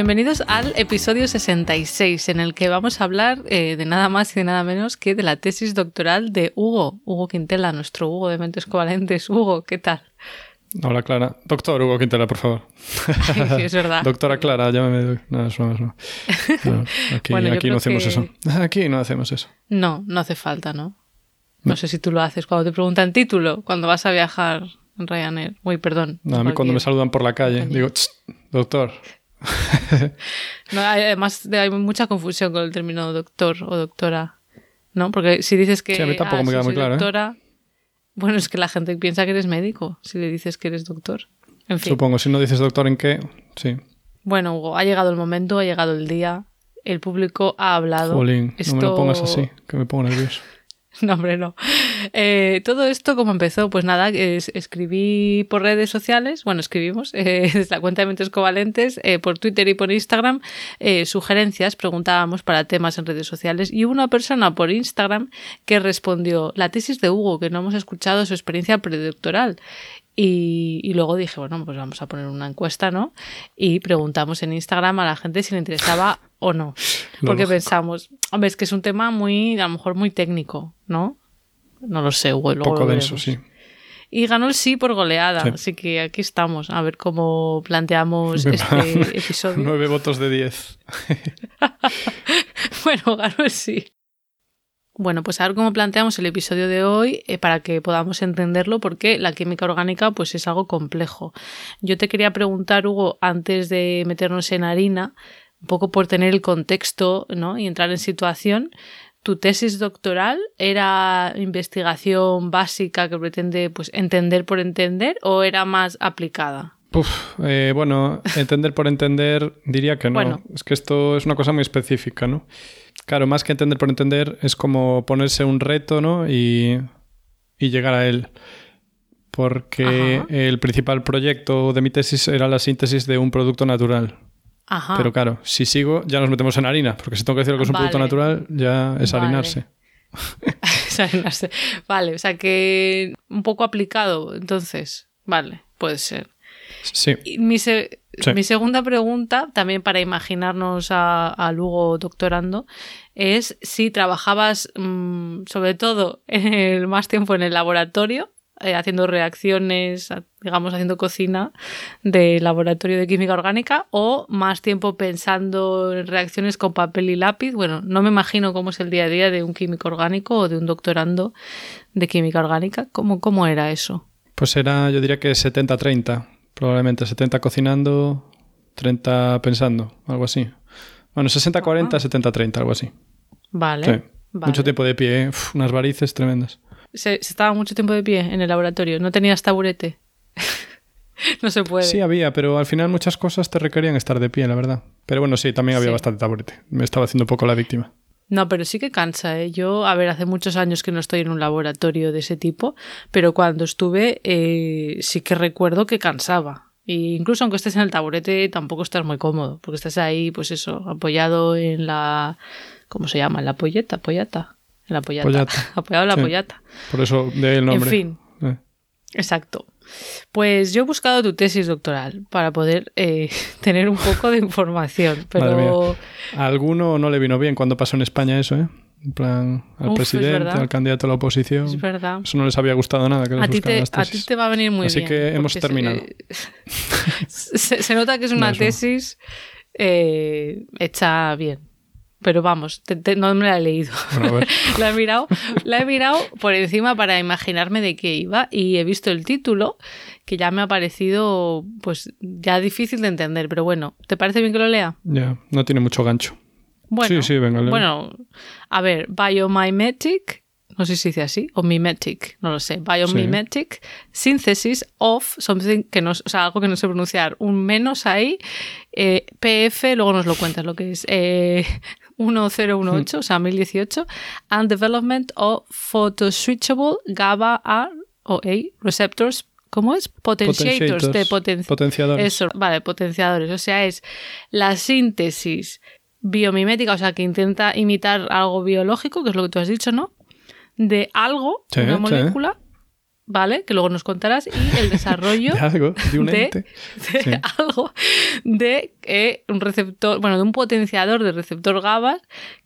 Bienvenidos al episodio 66, en el que vamos a hablar eh, de nada más y de nada menos que de la tesis doctoral de Hugo, Hugo Quintela, nuestro Hugo de Mentes Covalentes. Hugo, ¿qué tal? Hola Clara. Doctor Hugo Quintela, por favor. sí, es verdad. Doctora Clara, llámame. No, eso no, no. aquí, aquí no hacemos eso. Aquí no hacemos eso. No, no hace falta, ¿no? No, sé si tú lo haces cuando te preguntan título, cuando vas a viajar en Ryanair. Uy, perdón. No, a mí cuando me saludan por la calle, digo, doctor. no, además hay mucha confusión con el término doctor o doctora, ¿no? Porque si dices que sí, a mí tampoco me queda muy claro. ¿eh? Doctora, Bueno, es que la gente piensa que eres médico si le dices que eres doctor. En fin. Supongo, si no dices doctor en qué, sí. Bueno, Hugo, ha llegado el momento, ha llegado el día. El público ha hablado. Jolín, no me lo pongas así, que me pongo nervioso. No, hombre, no. Eh, todo esto, como empezó? Pues nada, escribí por redes sociales, bueno, escribimos eh, desde la cuenta de Mentes Covalentes, eh, por Twitter y por Instagram, sugerencias, preguntábamos para temas en redes sociales y hubo una persona por Instagram que respondió la tesis de Hugo, que no hemos escuchado su experiencia predoctoral. Y, y, luego dije, bueno, pues vamos a poner una encuesta, ¿no? Y preguntamos en Instagram a la gente si le interesaba o no. Porque pensamos, hombre, es que es un tema muy, a lo mejor muy técnico, ¿no? No lo sé, Un poco denso, sí. Y ganó el sí por goleada, así que aquí estamos, a ver cómo planteamos este episodio. Nueve votos de diez. bueno, ganó el sí. Bueno, pues a ver cómo planteamos el episodio de hoy eh, para que podamos entenderlo, porque la química orgánica pues es algo complejo. Yo te quería preguntar, Hugo, antes de meternos en harina, un poco por tener el contexto ¿no? y entrar en situación, ¿tu tesis doctoral era investigación básica que pretende pues, entender por entender o era más aplicada? Eh, bueno, entender por entender diría que no. Es que esto es una cosa muy específica, ¿no? Claro, más que entender por entender es como ponerse un reto, ¿no? Y, y llegar a él. Porque el principal proyecto de mi tesis era la síntesis de un producto natural. Pero claro, si sigo, ya nos metemos en harina, porque si tengo que decir que es un producto natural, ya es harinarse. es harinarse. Vale, o sea que un poco aplicado, entonces. Vale, puede ser. Sí. mi, mi, segunda pregunta, también para imaginarnos a, Lugo doctorando, es si trabajabas mm, sobre todo en el, más tiempo en el laboratorio eh, haciendo reacciones, digamos, haciendo cocina de laboratorio de química orgánica o más tiempo pensando en reacciones con papel y lápiz. Bueno, no me imagino cómo es el día a día de un químico orgánico o de un doctorando de química orgánica. ¿Cómo, cómo era eso? Pues era, yo diría que 70-30, probablemente 70 cocinando, 30 pensando, algo así. Bueno, 60-40, 70-30, algo así. Vale. Mucho tiempo de pie, ¿eh? unas varices tremendas se, estaba mucho tiempo de pie en el laboratorio. No tenías taburete. no se puede. Sí había, pero al final muchas cosas te requerían estar de pie, la verdad. Pero bueno, sí, también había bastante taburete. Me estaba haciendo un poco la víctima. No, pero sí que cansa, ¿eh? Yo, a ver, hace muchos años que no estoy en un laboratorio de ese tipo, pero cuando estuve eh, sí que recuerdo que cansaba. E incluso aunque estés en el taburete, tampoco estás muy cómodo, porque estás ahí, pues eso, apoyado en la... ¿Cómo se llama? En la polleta, pollata. La pollata. Apoyado en la pollata. Por eso de el nombre. En fin. Eh. Exacto. Pues yo he buscado tu tesis doctoral para poder eh, tener un poco de información, pero... A alguno no le vino bien cuando pasó en España eso, ¿eh? En plan, al presidente, al candidato a la oposición. Es verdad. Eso no les había gustado nada. Que a, ti te, a ti te va a venir muy bien. Así que hemos terminado. Se, nota que es una tesis eh, hecha bien pero vamos, no me la he leído. la, he mirado, la he mirado por encima para imaginarme de qué iba y he visto el título que ya me ha parecido pues ya difícil de entender, pero bueno, ¿te parece bien que lo lea? Ya, no tiene mucho gancho. Bueno, sí, sí, venga, bueno, a ver, biomimetic, no sé si dice así, o mimetic, no lo sé, biomimetic synthesis of something que no, o sea, algo que no sé pronunciar, un menos ahí, eh, PF, luego nos lo cuentas lo que es, eh, 1018, o sea, 1018, and development of photoswitchable GABA A o A receptors ¿Cómo es? Potentiators, de potenciadores. Eso, vale, potenciadores. O sea, es la síntesis biomimética, o sea, que intenta imitar algo biológico, que es lo que tú has dicho, ¿no? De algo, una molécula, ¿vale? Que luego nos contarás, y el desarrollo de algo, de, un ente. de algo, de eh, un receptor, bueno, de un potenciador de receptor GABA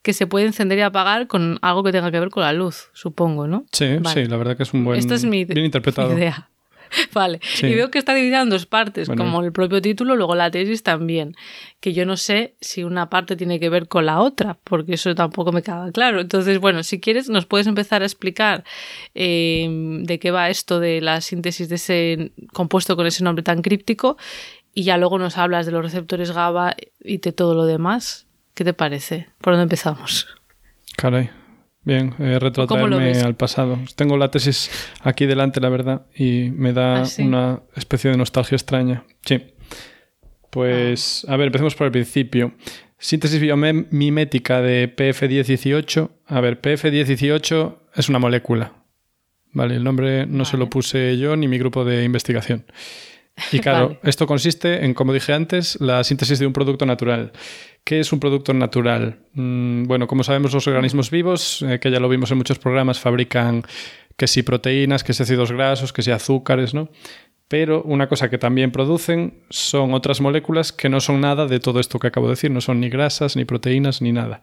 que se puede encender y apagar con algo que tenga que ver con la luz, supongo, ¿no? Sí, sí, la verdad que es un buen, Esta es mi, bien interpretado. idea. Vale, y veo que está dividida en dos partes, como el propio título, luego la tesis también, que yo no sé si una parte tiene que ver con la otra, porque eso tampoco me queda claro. Entonces, bueno, si quieres, nos puedes empezar a explicar eh, de qué va esto de la síntesis de ese compuesto con ese nombre tan críptico, y ya luego nos hablas de los receptores GABA y de todo lo demás. ¿Qué te parece? ¿Por dónde empezamos? Caray. Bien, eh, retrotraerme al pasado. Tengo la tesis aquí delante, la verdad, y me da ¿Ah, una especie de nostalgia extraña. Sí. Pues, a ver, empecemos por el principio. Síntesis biomimética de PF1018. A ver, PF1018 es una molécula. Vale, el nombre no se lo puse yo ni mi grupo de investigación. Y claro, esto consiste en, como dije antes, la síntesis de un producto natural. ¿Qué es un producto natural? Mm, bueno, como sabemos, los organismos vivos, eh, que ya lo vimos en muchos programas, fabrican que si proteínas, que si ácidos grasos, que si azúcares, ¿no? Pero una cosa que también producen son otras moléculas que no son nada de todo esto que acabo de decir, no son ni grasas, ni proteínas, ni nada.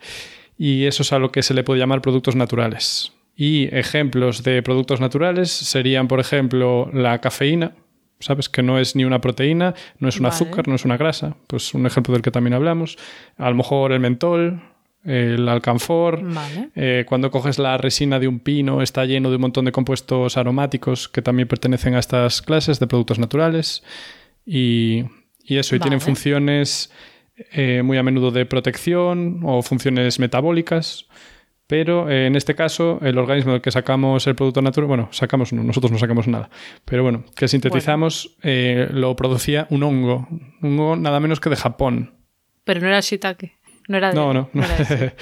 Y eso es a lo que se le puede llamar productos naturales. Y ejemplos de productos naturales serían, por ejemplo, la cafeína, ¿sabes? Que no es ni una proteína, no es un azúcar, no es una grasa. Pues un ejemplo del que también hablamos. A lo mejor el mentol, el alcanfor. Eh, cuando coges la resina de un pino, está lleno de un montón de compuestos aromáticos que también pertenecen a estas clases de productos naturales. Y, eso, y tienen funciones eh, muy a menudo de protección o funciones metabólicas. Pero eh, en este caso, el organismo del que sacamos el producto natural, bueno, sacamos, nosotros no sacamos nada, pero bueno, que sintetizamos, eh, lo producía un hongo, un hongo nada menos que de Japón. Pero no era shiitake, no era de, No, no, no.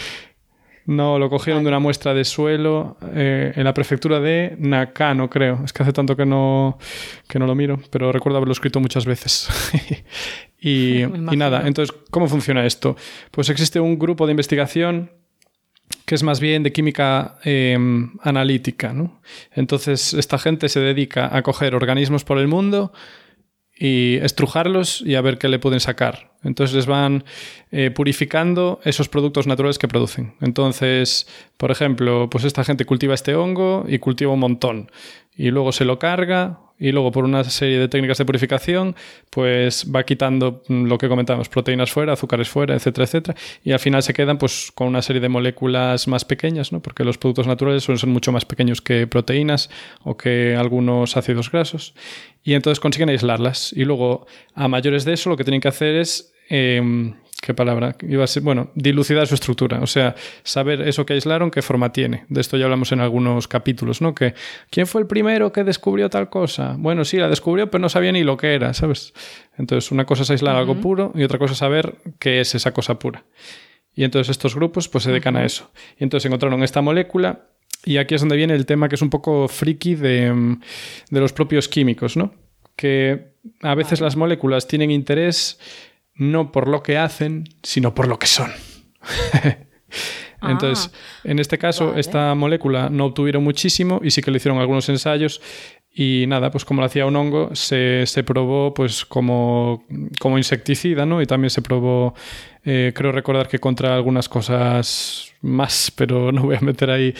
no lo cogieron de una muestra de suelo eh, en la prefectura de Nakano, creo. Es que hace tanto que no, que no lo miro, pero recuerdo haberlo escrito muchas veces. y, y nada, entonces, ¿cómo funciona esto? Pues existe un grupo de investigación que es más bien de química em, analítica. ¿no? Entonces, esta gente se dedica a coger organismos por el mundo y estrujarlos y a ver qué le pueden sacar. Entonces les van eh, purificando esos productos naturales que producen. Entonces, por ejemplo, pues esta gente cultiva este hongo y cultiva un montón. Y luego se lo carga y luego por una serie de técnicas de purificación, pues va quitando mm, lo que comentamos, proteínas fuera, azúcares fuera, etcétera, etcétera, y al final se quedan pues con una serie de moléculas más pequeñas, ¿no? Porque los productos naturales suelen ser mucho más pequeños que proteínas o que algunos ácidos grasos, y entonces consiguen aislarlas. Y luego, a mayores de eso, lo que tienen que hacer es em, ¿Qué palabra? Iba a ser, bueno, dilucidar su estructura, o sea, saber eso que aislaron, qué forma tiene. De esto ya hablamos en algunos capítulos, ¿no? Que, ¿quién fue el primero que descubrió tal cosa? Bueno, sí, la descubrió, pero no sabía ni lo que era, ¿sabes? Entonces, una cosa es aislar algo puro y otra cosa es saber qué es esa cosa pura. Y entonces estos grupos pues se dedican a eso. Y entonces encontraron esta molécula y aquí es donde viene el tema que es un poco friki de, de los propios químicos, ¿no? Que a veces las moléculas tienen interés no por lo que hacen, sino por lo que son. Entonces, ah, en este caso, esta molécula no obtuvieron muchísimo y sí que le hicieron algunos ensayos y nada, pues como lo hacía un hongo, se, probó pues como, como, insecticida, ¿no? Y también se probó, eh, creo recordar que contra algunas cosas más, pero no voy a meter ahí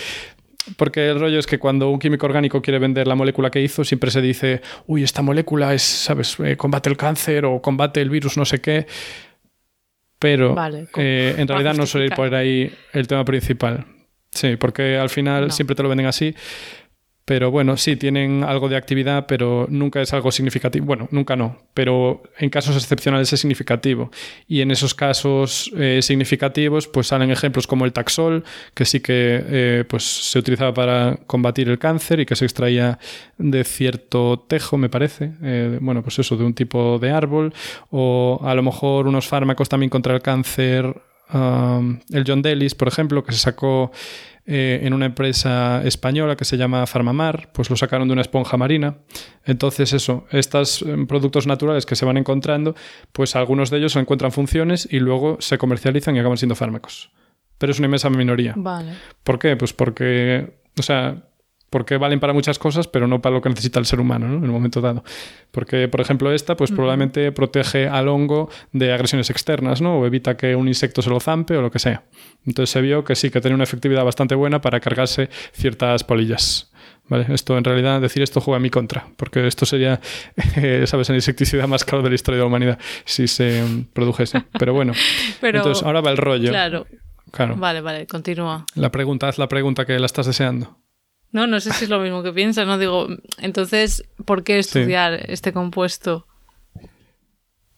porque el rollo es que cuando un químico orgánico quiere vender la molécula que hizo, siempre se dice, uy, esta molécula es, ¿sabes?, eh, combate el cáncer o combate el virus, no sé qué. Pero eh, en realidad no suele ir por ahí el tema principal. Sí, porque al final siempre te lo venden así. Pero bueno, sí, tienen algo de actividad, pero nunca es algo significativo. Bueno, nunca no, pero en casos excepcionales es significativo. Y en esos casos eh, significativos, pues salen ejemplos como el taxol, que sí que eh, pues, se utilizaba para combatir el cáncer y que se extraía de cierto tejo, me parece. Eh, bueno, pues eso, de un tipo de árbol. O a lo mejor unos fármacos también contra el cáncer. Um, el John Delis, por ejemplo, que se sacó eh, en una empresa española que se llama Farmamar, pues lo sacaron de una esponja marina. Entonces eso, estos eh, productos naturales que se van encontrando, pues algunos de ellos encuentran funciones y luego se comercializan y acaban siendo fármacos. Pero es una inmensa minoría. Vale. ¿Por qué? Pues porque, o sea, porque valen para muchas cosas, pero no para lo que necesita el ser humano ¿no? en un momento dado. Porque, por ejemplo, esta, pues probablemente protege al hongo de agresiones externas, ¿no? O evita que un insecto se lo zampe o lo que sea. Entonces se vio que sí, que tenía una efectividad bastante buena para cargarse ciertas polillas. ¿Vale? Esto en realidad, decir esto juega a mi contra, porque esto sería, ¿sabes?, el insecticida más caro de la historia de la humanidad si se produjese. Pero bueno, entonces ahora va el rollo. Claro. Claro. Vale, vale, continúa. La pregunta, haz la pregunta que la estás deseando. No, no sé si es lo mismo que piensas, ¿no? Digo, entonces, ¿por qué estudiar este compuesto?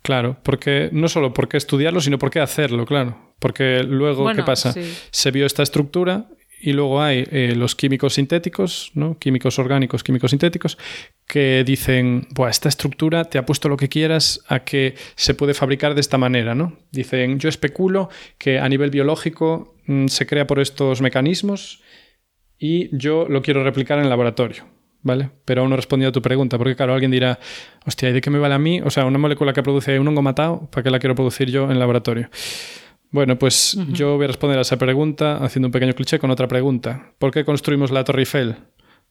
Claro, porque no solo por qué estudiarlo, sino por qué hacerlo, claro. Porque luego, ¿qué pasa? Se vio esta estructura y luego hay eh, los químicos sintéticos, ¿no? químicos orgánicos, químicos sintéticos, que dicen, Buah, esta estructura te ha puesto lo que quieras a que se puede fabricar de esta manera. ¿no? Dicen, yo especulo que a nivel biológico mm, se crea por estos mecanismos y yo lo quiero replicar en el laboratorio. ¿Vale? Pero aún no he respondido a tu pregunta, porque claro, alguien dirá, hostia, ¿y de qué me vale a mí? O sea, una molécula que produce un hongo matado, ¿para qué la quiero producir yo en el laboratorio? Bueno, pues yo voy a responder a esa pregunta haciendo un pequeño cliché con otra pregunta. ¿Por qué construimos la Torre Eiffel?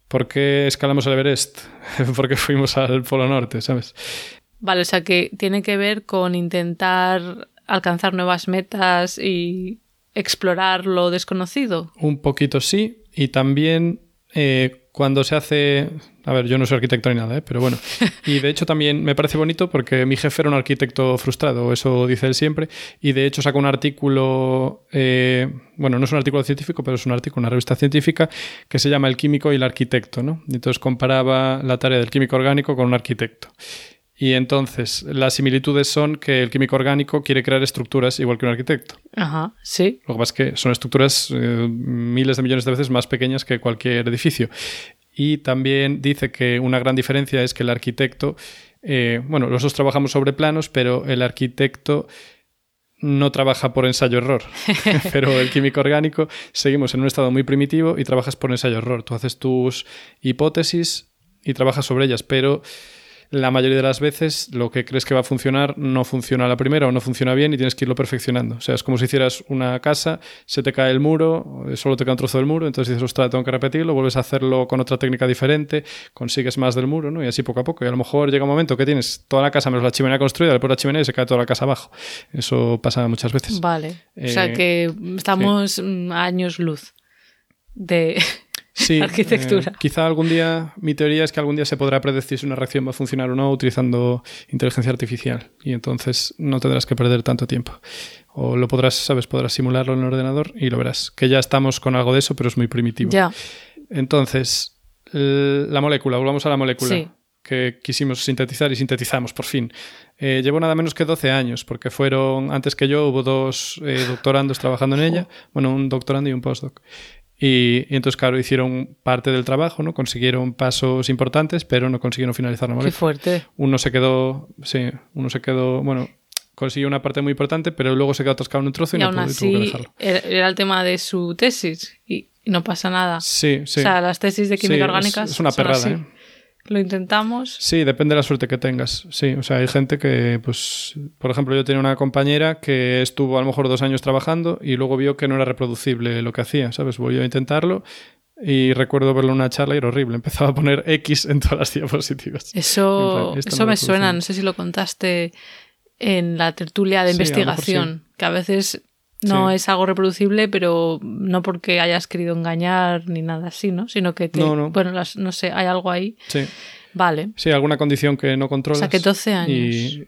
¿Por qué escalamos el Everest? ¿Por qué fuimos al Polo Norte? ¿Sabes? Vale, o sea que tiene que ver con intentar alcanzar nuevas metas y explorar lo desconocido. Un poquito sí, y también eh, cuando se hace... A ver, yo no soy arquitecto ni nada, ¿eh? pero bueno. Y de hecho también me parece bonito porque mi jefe era un arquitecto frustrado, eso dice él siempre. Y de hecho sacó un artículo, eh, bueno, no es un artículo científico, pero es un artículo, una revista científica que se llama El químico y el arquitecto, ¿no? Entonces comparaba la tarea del químico orgánico con un arquitecto. Y entonces las similitudes son que el químico orgánico quiere crear estructuras igual que un arquitecto. Ajá, sí. Lo que pasa es que son estructuras eh, miles de millones de veces más pequeñas que cualquier edificio. Y también dice que una gran diferencia es que el arquitecto, eh, bueno, nosotros trabajamos sobre planos, pero el arquitecto no trabaja por ensayo-error, pero el químico orgánico seguimos en un estado muy primitivo y trabajas por ensayo-error. Tú haces tus hipótesis y trabajas sobre ellas, pero la mayoría de las veces lo que crees que va a funcionar no funciona a la primera o no funciona bien y tienes que irlo perfeccionando. O sea, es como si hicieras una casa, se te cae el muro, solo te cae un trozo del muro, entonces dices, ostras, tengo que repetirlo, vuelves a hacerlo con otra técnica diferente, consigues más del muro, ¿no? Y así poco a poco. Y a lo mejor llega un momento que tienes toda la casa menos la chimenea construida, después la chimenea y se cae toda la casa abajo. Eso pasa muchas veces. Vale. o sea eh, que estamos a años luz de sí, arquitectura. Eh, quizá algún día, mi teoría es que algún día se podrá predecir si una reacción va a funcionar o no utilizando inteligencia artificial y entonces no tendrás que perder tanto tiempo. O lo podrás, sabes, podrás simularlo en el ordenador y lo verás. Que ya estamos con algo de eso, pero es muy primitivo. Ya. Entonces, la molécula, volvamos a la molécula. que quisimos sintetizar y sintetizamos por fin. Eh, llevo nada menos que 12 años, porque fueron, antes que yo, hubo dos eh, doctorandos trabajando en ella, bueno, un doctorando y un postdoc. Y, entonces, claro, hicieron parte del trabajo, ¿no? Consiguieron pasos importantes, pero no consiguieron finalizar la. Qué fuerte. Uno se quedó, sí, uno se quedó, bueno, consiguió una parte muy importante, pero luego se quedó atascado en un trozo y, no pudo, tuvo que dejarlo. Era el tema de su tesis y, no pasa nada. Sí, sí. O sea, las tesis de química orgánica es, una perrada, ¿eh? Lo intentamos. Sí, depende de la suerte que tengas. Sí, o sea, hay gente que, pues, por ejemplo, yo tenía una compañera que estuvo a lo mejor dos años trabajando y luego vio que no era reproducible lo que hacía, ¿sabes? Volvió a intentarlo y recuerdo verlo en una charla y era horrible. Empezaba a poner X en todas las diapositivas. Eso, eso me suena, no sé si lo contaste en la tertulia de investigación, que a veces no es algo reproducible, pero no porque hayas querido engañar ni nada así, ¿no? Sino que, te, bueno, no sé, hay algo ahí. Sí. Vale. Sí, alguna condición que no controlas. O sea, que 12 años.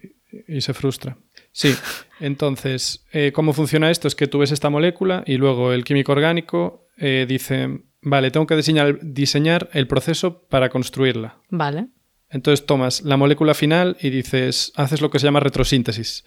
Y, se frustra. Sí. Entonces, eh, ¿cómo funciona esto? Es que tú ves esta molécula y luego el químico orgánico eh, dice, vale, tengo que diseñar, diseñar el proceso para construirla. Vale. Entonces tomas la molécula final y dices, haces lo que se llama retrosíntesis,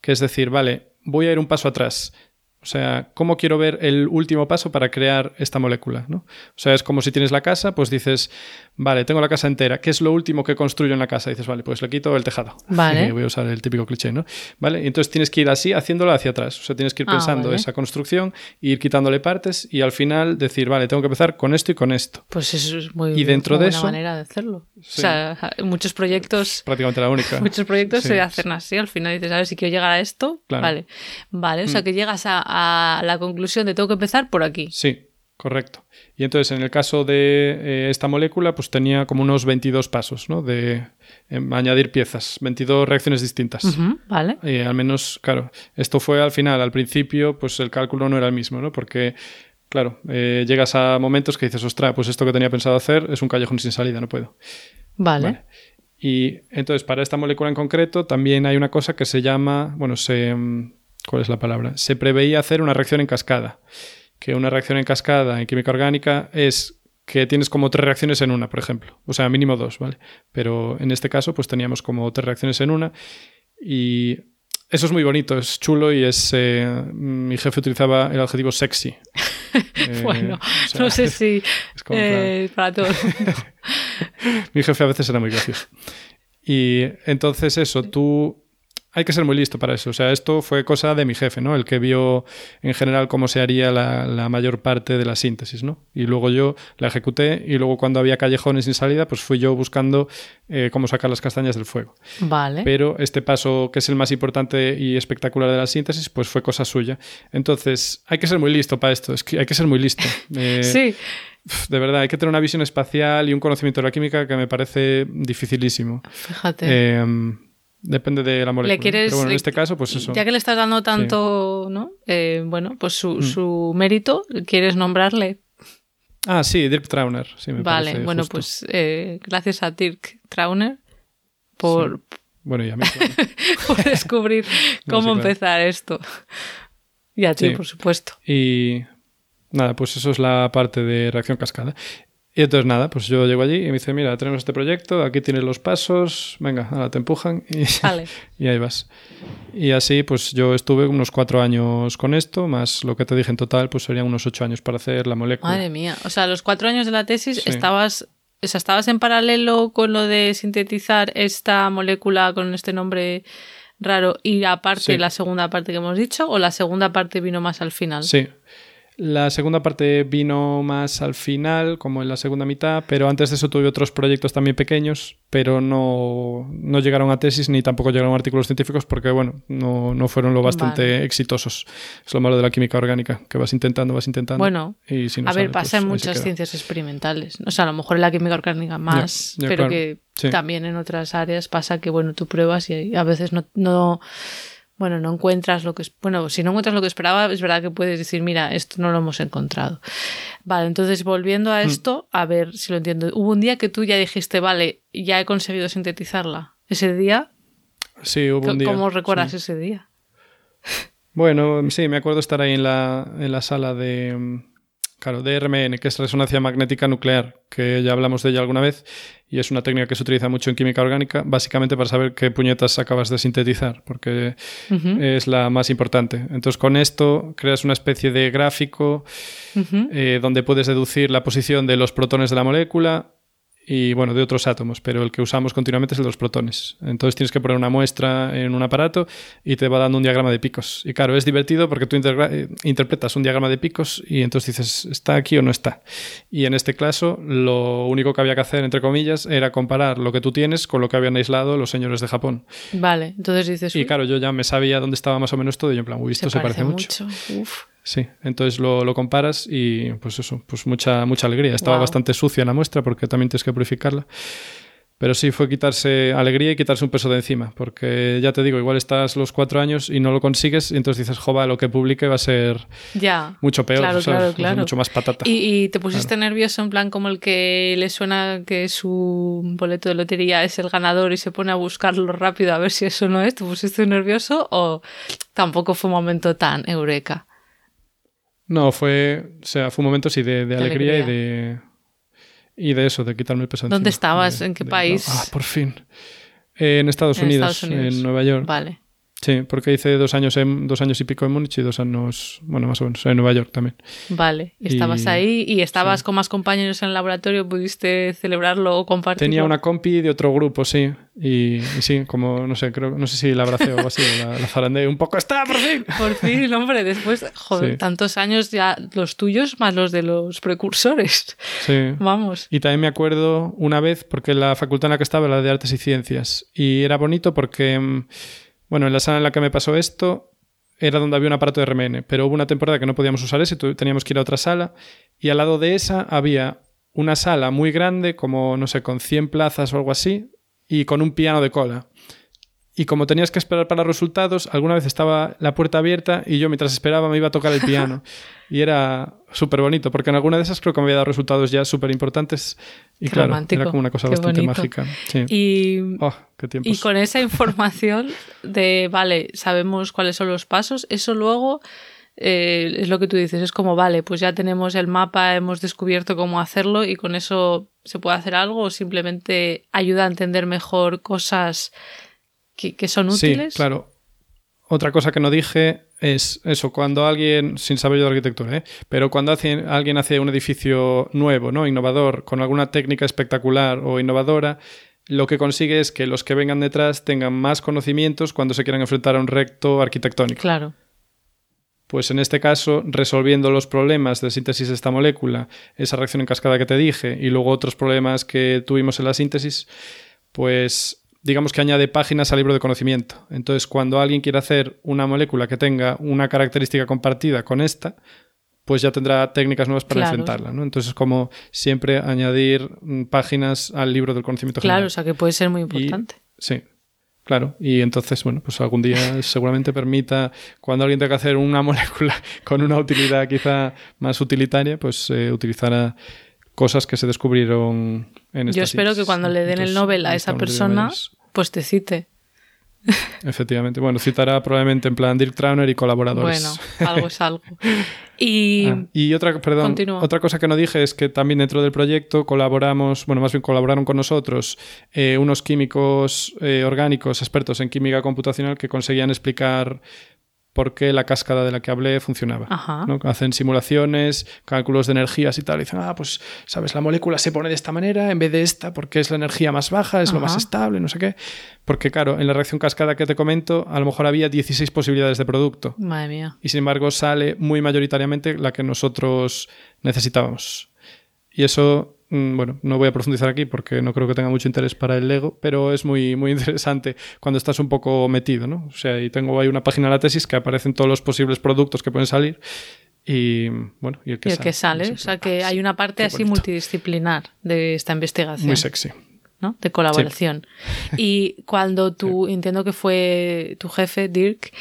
que es decir, vale, voy a ir un paso atrás. O sea, ¿cómo quiero ver el último paso para crear esta molécula? ¿no? O sea, es como si tienes la casa, pues dices, vale, tengo la casa entera, ¿qué es lo último que construyo en la casa? dices, vale, pues le quito el tejado. Vale. Voy a usar el típico cliché, ¿no? Vale, entonces tienes que ir así, haciéndolo hacia atrás. O sea, tienes que ir Ah, pensando vale. esa construcción, ir quitándole partes y al final decir, vale, tengo que empezar con esto y con esto. Pues eso es muy, Y dentro muy de buena eso- manera de hacerlo. Sí. O sea, muchos proyectos Prácticamente la única. Muchos proyectos Sí. se hacen así. Al final dices, a ver si quiero llegar a esto. Claro. Mm. Vale. Vale. O sea que llegas a, a la conclusión de tengo que empezar por aquí. Sí, correcto. Y entonces, en el caso de eh, esta molécula, pues tenía como unos 22 pasos, ¿no? De em, añadir piezas, 22 reacciones distintas. Vale. Y al menos, claro, esto fue al final, al principio, pues el cálculo no era el mismo, ¿no? Porque, claro, eh, llegas a momentos que dices, ostras, pues esto que tenía pensado hacer es un callejón sin salida, no puedo. Vale. Vale. Y entonces, para esta molécula en concreto, también hay una cosa que se llama, bueno, se, ¿cuál es la palabra? Se preveía hacer una reacción en cascada. Que una reacción en cascada en química orgánica es que tienes como tres reacciones en una, por ejemplo. O sea, mínimo dos, ¿vale? Pero en este caso, pues teníamos como tres reacciones en una. Y eso es muy bonito, es chulo y es. eh, mi jefe utilizaba el adjetivo sexy. Eh, bueno, o sea, no sé si es como eh, para todo el mundo. Mi jefe a veces era muy gracioso. Y entonces eso, tú... Hay que ser muy listo para eso. O sea, esto fue cosa de mi jefe, ¿no? El que vio en general cómo se haría la, la mayor parte de la síntesis, ¿no? Y luego yo la ejecuté y luego cuando había callejones sin salida, pues fui yo buscando eh, cómo sacar las castañas del fuego. Vale. Pero este paso, que es el más importante y espectacular de la síntesis, pues fue cosa suya. Entonces, hay que ser muy listo para esto. Es que hay que ser muy listo. Eh, sí. De verdad, hay que tener una visión espacial y un conocimiento de la química que me parece dificilísimo. Fíjate. Eh, depende de la molécula. Le quieres- Pero bueno, en este caso, pues eso. Ya que le estás dando tanto, ¿no? Eh, bueno, pues su, Mm. su mérito, ¿quieres nombrarle? Ah, sí, Dirk Trauner. Sí, me Vale, parece bueno, justo. pues eh, gracias a Dirk Trauner por, Bueno, y a mí. claro. por descubrir No, cómo claro. empezar esto. Y a ti, por supuesto. y nada, pues eso es la parte de reacción cascada. Y entonces nada, pues yo llego allí y me dice, mira, tenemos este proyecto, aquí tienes los pasos, venga, ahora te empujan y, Vale. y ahí vas. Y así, pues yo estuve unos cuatro años con esto, más lo que te dije en total, pues serían unos ocho años para hacer la molécula. Madre mía. O sea, los cuatro años de la tesis Sí. estabas. O sea, estabas en paralelo con lo de sintetizar esta molécula con este nombre raro y aparte Sí. la segunda parte que hemos dicho, o la segunda parte vino más al final. Sí. La segunda parte vino más al final, como en la segunda mitad, pero antes de eso tuve otros proyectos también pequeños, pero no, no llegaron a tesis ni tampoco llegaron a artículos científicos porque, bueno, no, no fueron lo bastante Vale. exitosos. Es lo malo de la química orgánica, que vas intentando, vas intentando. Bueno, y si no a ver, sale, pasa pues en muchas ciencias experimentales. O sea, a lo mejor en la química orgánica más, ya, pero claro. que Sí. también en otras áreas pasa que, bueno, tú pruebas y a veces no, no, bueno, no encuentras lo que es, bueno, si no encuentras lo que esperaba, es verdad que puedes decir, mira, esto no lo hemos encontrado. Vale, entonces volviendo Mm. a esto, a ver si lo entiendo. Hubo un día que tú ya dijiste, vale, ya he conseguido sintetizarla. Ese día, Sí, hubo un día. ¿cómo recuerdas sí. ese día? Bueno, sí, me acuerdo estar ahí en la, en la sala de, mm, claro, de RMN, que es resonancia magnética nuclear, que ya hablamos de ella alguna vez, y es una técnica que se utiliza mucho en química orgánica, básicamente para saber qué puñetas acabas de sintetizar, porque es la más importante. Entonces, con esto creas una especie de gráfico eh, donde puedes deducir la posición de los protones de la molécula y bueno, de otros átomos, pero el que usamos continuamente es el de los protones. Entonces tienes que poner una muestra en un aparato y te va dando un diagrama de picos. Y claro, es divertido porque tú eh, interpretas un diagrama de picos y entonces dices, ¿está aquí o no está? Y en este caso, lo único que había que hacer, entre comillas, era comparar lo que tú tienes con lo que habían aislado los señores de Japón. Vale, entonces dices, Y "Uy, claro, yo ya me sabía dónde estaba más o menos todo y yo en plan, uy, esto se, parece, mucho. Uf. Sí, entonces lo, lo comparas y pues eso, pues mucha, mucha alegría. Estaba bastante sucia la muestra porque también tienes que purificarla. Pero sí, fue quitarse alegría y quitarse un peso de encima, porque ya te digo, igual estás los cuatro años y no lo consigues y entonces dices, jova, lo que publique va a ser Ya. mucho peor, Claro, ¿sabes? claro, Va a ser claro. mucho más patata. ¿Y, y te pusiste nervioso en plan como el que le suena que su boleto de lotería es el ganador y se pone a buscarlo rápido a ver si eso no es? ¿Te pusiste nervioso o tampoco fue un momento tan eureka? No, fue, o sea, fue un momento sí de, alegría, y de y de eso, de quitarme el peso. ¿Dónde estabas? ¿En qué país? ah, por fin. en, Estados, Unidos, en Nueva York. Vale. Sí, porque hice dos años, en, dos años y pico en Múnich y dos años, bueno, más o menos, en Nueva York también. Vale, estabas ahí y estabas con más compañeros en el laboratorio, ¿pudiste celebrarlo o compartirlo? Tenía una compi de otro grupo, sí, y, sí, como, no sé, creo, no sé si la abracé o algo así, la, la zarandé un poco, ¡está, por fin! Por fin, hombre, después, joder, tantos años ya los tuyos más los de los precursores. Sí. Vamos. Y también me acuerdo una vez, porque la facultad en la que estaba era la de Artes y Ciencias, y era bonito porque mm, bueno, en la sala en la que me pasó esto era donde había un aparato de RMN, pero hubo una temporada que no podíamos usar ese, teníamos que ir a otra sala y al lado de esa había una sala muy grande, como no sé, con 100 plazas o algo así, y con un piano de cola. Y como tenías que esperar para los resultados, alguna vez estaba la puerta abierta y yo mientras esperaba me iba a tocar el piano. y era súper bonito, porque en alguna de esas creo que me había dado resultados ya súper importantes. Y claro, era como una cosa bastante mágica. Y, oh, y con esa información de, vale, sabemos cuáles son los pasos, eso luego... Eh, es lo que tú dices, es como, vale, pues ya tenemos el mapa, hemos descubierto cómo hacerlo y con eso se puede hacer algo o simplemente ayuda a entender mejor cosas que, son útiles. Sí, claro. Otra cosa que no dije es eso, cuando alguien, sin saber yo de arquitectura, ¿eh? pero cuando alguien hace un edificio nuevo, ¿no? innovador, con alguna técnica espectacular o innovadora, lo que consigue es que los que vengan detrás tengan más conocimientos cuando se quieran enfrentar a un recto arquitectónico. Claro. Pues en este caso, resolviendo los problemas de síntesis de esta molécula, esa reacción en cascada que te dije, y luego otros problemas que tuvimos en la síntesis, pues digamos que añade páginas al libro de conocimiento. Entonces, cuando alguien quiere hacer una molécula que tenga una característica compartida con esta, pues ya tendrá técnicas nuevas para enfrentarla, ¿no? Entonces, como siempre añadir mm, páginas al libro del conocimiento claro, o sea que puede ser muy importante. sí. Claro, y entonces, bueno, pues algún día seguramente permita, cuando alguien tenga que hacer una molécula con una utilidad quizá más utilitaria, pues eh, utilizará cosas que se descubrieron en Yo espero que cuando le den el Nobel a esa persona, pues te cite. Efectivamente. Bueno, citará probablemente en plan Dirk Trauner y colaboradores. Bueno, algo es algo. Y, ah, y otra, perdón, otra cosa que no dije es que también dentro del proyecto colaboramos, bueno, más bien colaboraron con nosotros eh, unos químicos eh, orgánicos expertos en química computacional que conseguían explicar por qué la cascada de la que hablé funcionaba. Hacen simulaciones, cálculos de energías y tal. Y dicen, ah, pues, sabes, la molécula se pone de esta manera en vez de esta porque es la energía más baja, es lo más estable, no sé qué. Porque, claro, en la reacción cascada que te comento, a lo mejor había 16 posibilidades de producto. Madre mía. Y sin embargo, sale muy mayoritariamente la que nosotros necesitábamos. Y eso bueno, no voy a profundizar aquí porque no creo que tenga mucho interés para el Lego, pero es muy, muy interesante cuando estás un poco metido, ¿no? O sea, y tengo ahí una página de la tesis que aparecen todos los posibles productos que pueden salir y, bueno, y el que sale. o sea, que hay una parte así multidisciplinar de esta investigación. Muy sexy. ¿no? De colaboración. Y cuando tú, entiendo que fue tu jefe, Dirk,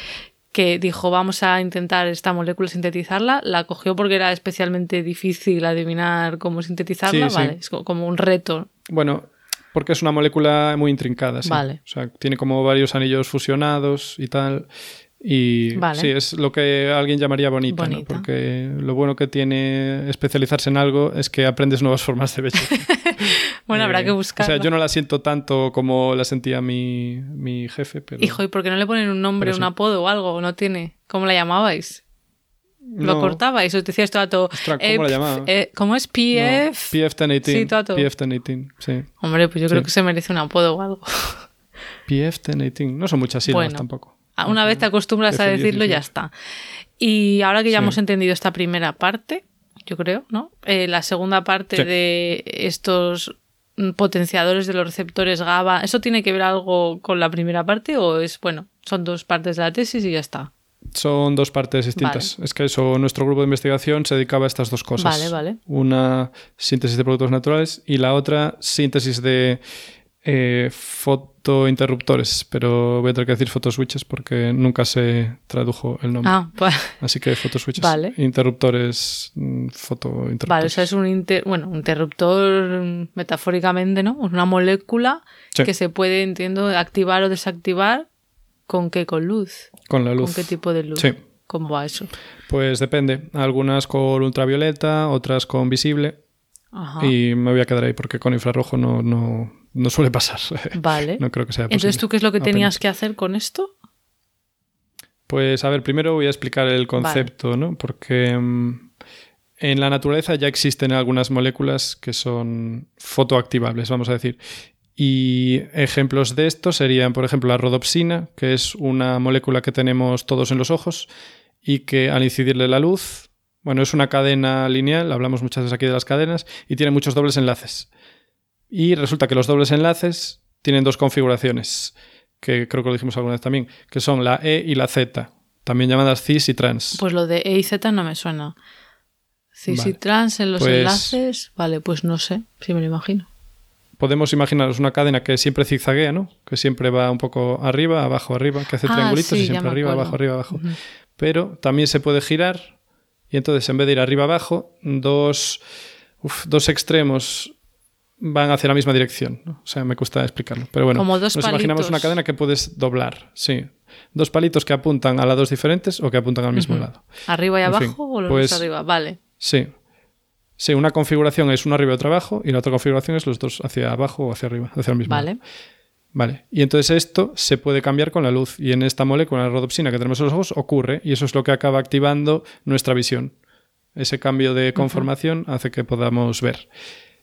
que dijo vamos a intentar esta molécula sintetizarla, la cogió porque era especialmente difícil adivinar cómo sintetizarla, vale, es como un reto. Bueno, porque es una molécula muy intrincada, sí. Vale. O sea, tiene como varios anillos fusionados y tal. Y sí, es lo que alguien llamaría bonita, ¿no? porque lo bueno que tiene especializarse en algo es que aprendes nuevas formas de ver. Bueno, habrá que buscar. O sea, yo no la siento tanto como la sentía mi, mi jefe, pero... Hijo, ¿y por qué no le ponen un nombre, un apodo o algo? ¿No tiene? ¿Cómo la llamabais? ¿Lo cortabais o te decías todo ¿cómo eh, la llamaba? Eh, ¿Cómo es PF? PF1018. Sí, PF1018, sí. Hombre, pues yo creo que se merece un apodo o algo. PF1018. No son muchas sílabas tampoco. Una vez te acostumbras a decirlo, ya está. Y ahora que ya hemos entendido esta primera parte, yo creo, ¿no? Eh, la segunda parte de estos potenciadores de los receptores GABA, ¿eso tiene que ver algo con la primera parte o es, bueno, son dos partes de la tesis y ya está? Son dos partes distintas. Es que eso, nuestro grupo de investigación se dedicaba a estas dos cosas. Vale, vale. Una síntesis de productos naturales y la otra síntesis de eh, fotointerruptores, pero voy a tener que decir fotoswitches porque nunca se tradujo el nombre. Ah, pues, Así que fotoswitches. Vale. Interruptores, mm, fotointerruptores. Vale, o sea, es un bueno, interruptor metafóricamente, ¿no? Una molécula que se puede, entiendo, activar o desactivar. ¿Con qué? ¿Con luz? Con la luz. ¿Con qué tipo de luz? Sí. ¿Cómo va eso? Pues depende. Algunas con ultravioleta, otras con visible. Y me voy a quedar ahí porque con infrarrojo no, no, no suele pasar. Vale. no creo que sea posible. Entonces, ¿tú qué es lo que tenías que hacer con esto? Pues a ver, primero voy a explicar el concepto, ¿no? Porque mm, en la naturaleza ya existen algunas moléculas que son fotoactivables, vamos a decir. Y ejemplos de esto serían, por ejemplo, la rodopsina, que es una molécula que tenemos todos en los ojos y que al incidirle la luz, bueno, es una cadena lineal, hablamos muchas veces aquí de las cadenas, y tiene muchos dobles enlaces. Y resulta que los dobles enlaces tienen dos configuraciones, que creo que lo dijimos alguna vez también, que son la E y la Z, también llamadas cis y trans. Pues lo de E y Z no me suena. Cis y trans en los pues enlaces, vale, pues no sé, si me lo imagino podemos imaginaros una cadena que siempre zigzaguea, ¿no? Que siempre va un poco arriba, abajo, arriba, que hace ah, triangulitos y siempre arriba, abajo, arriba, abajo. Pero también se puede girar y entonces en vez de ir arriba, abajo, dos, dos extremos van hacia la misma dirección. ¿no? O sea, me cuesta explicarlo. Pero bueno, nos imaginamos una cadena que puedes doblar, sí. Dos palitos que apuntan a lados diferentes o que apuntan al mismo lado. ¿Arriba y abajo o los pues, arriba? Vale. Sí, Sí, una configuración es uno arriba y otro abajo, y la otra configuración es los dos hacia abajo o hacia arriba, hacia el mismo. Vale. Vale. Y entonces esto se puede cambiar con la luz. Y en esta molécula, la rodopsina que tenemos en los ojos, ocurre. Y eso es lo que acaba activando nuestra visión. Ese cambio de conformación hace que podamos ver.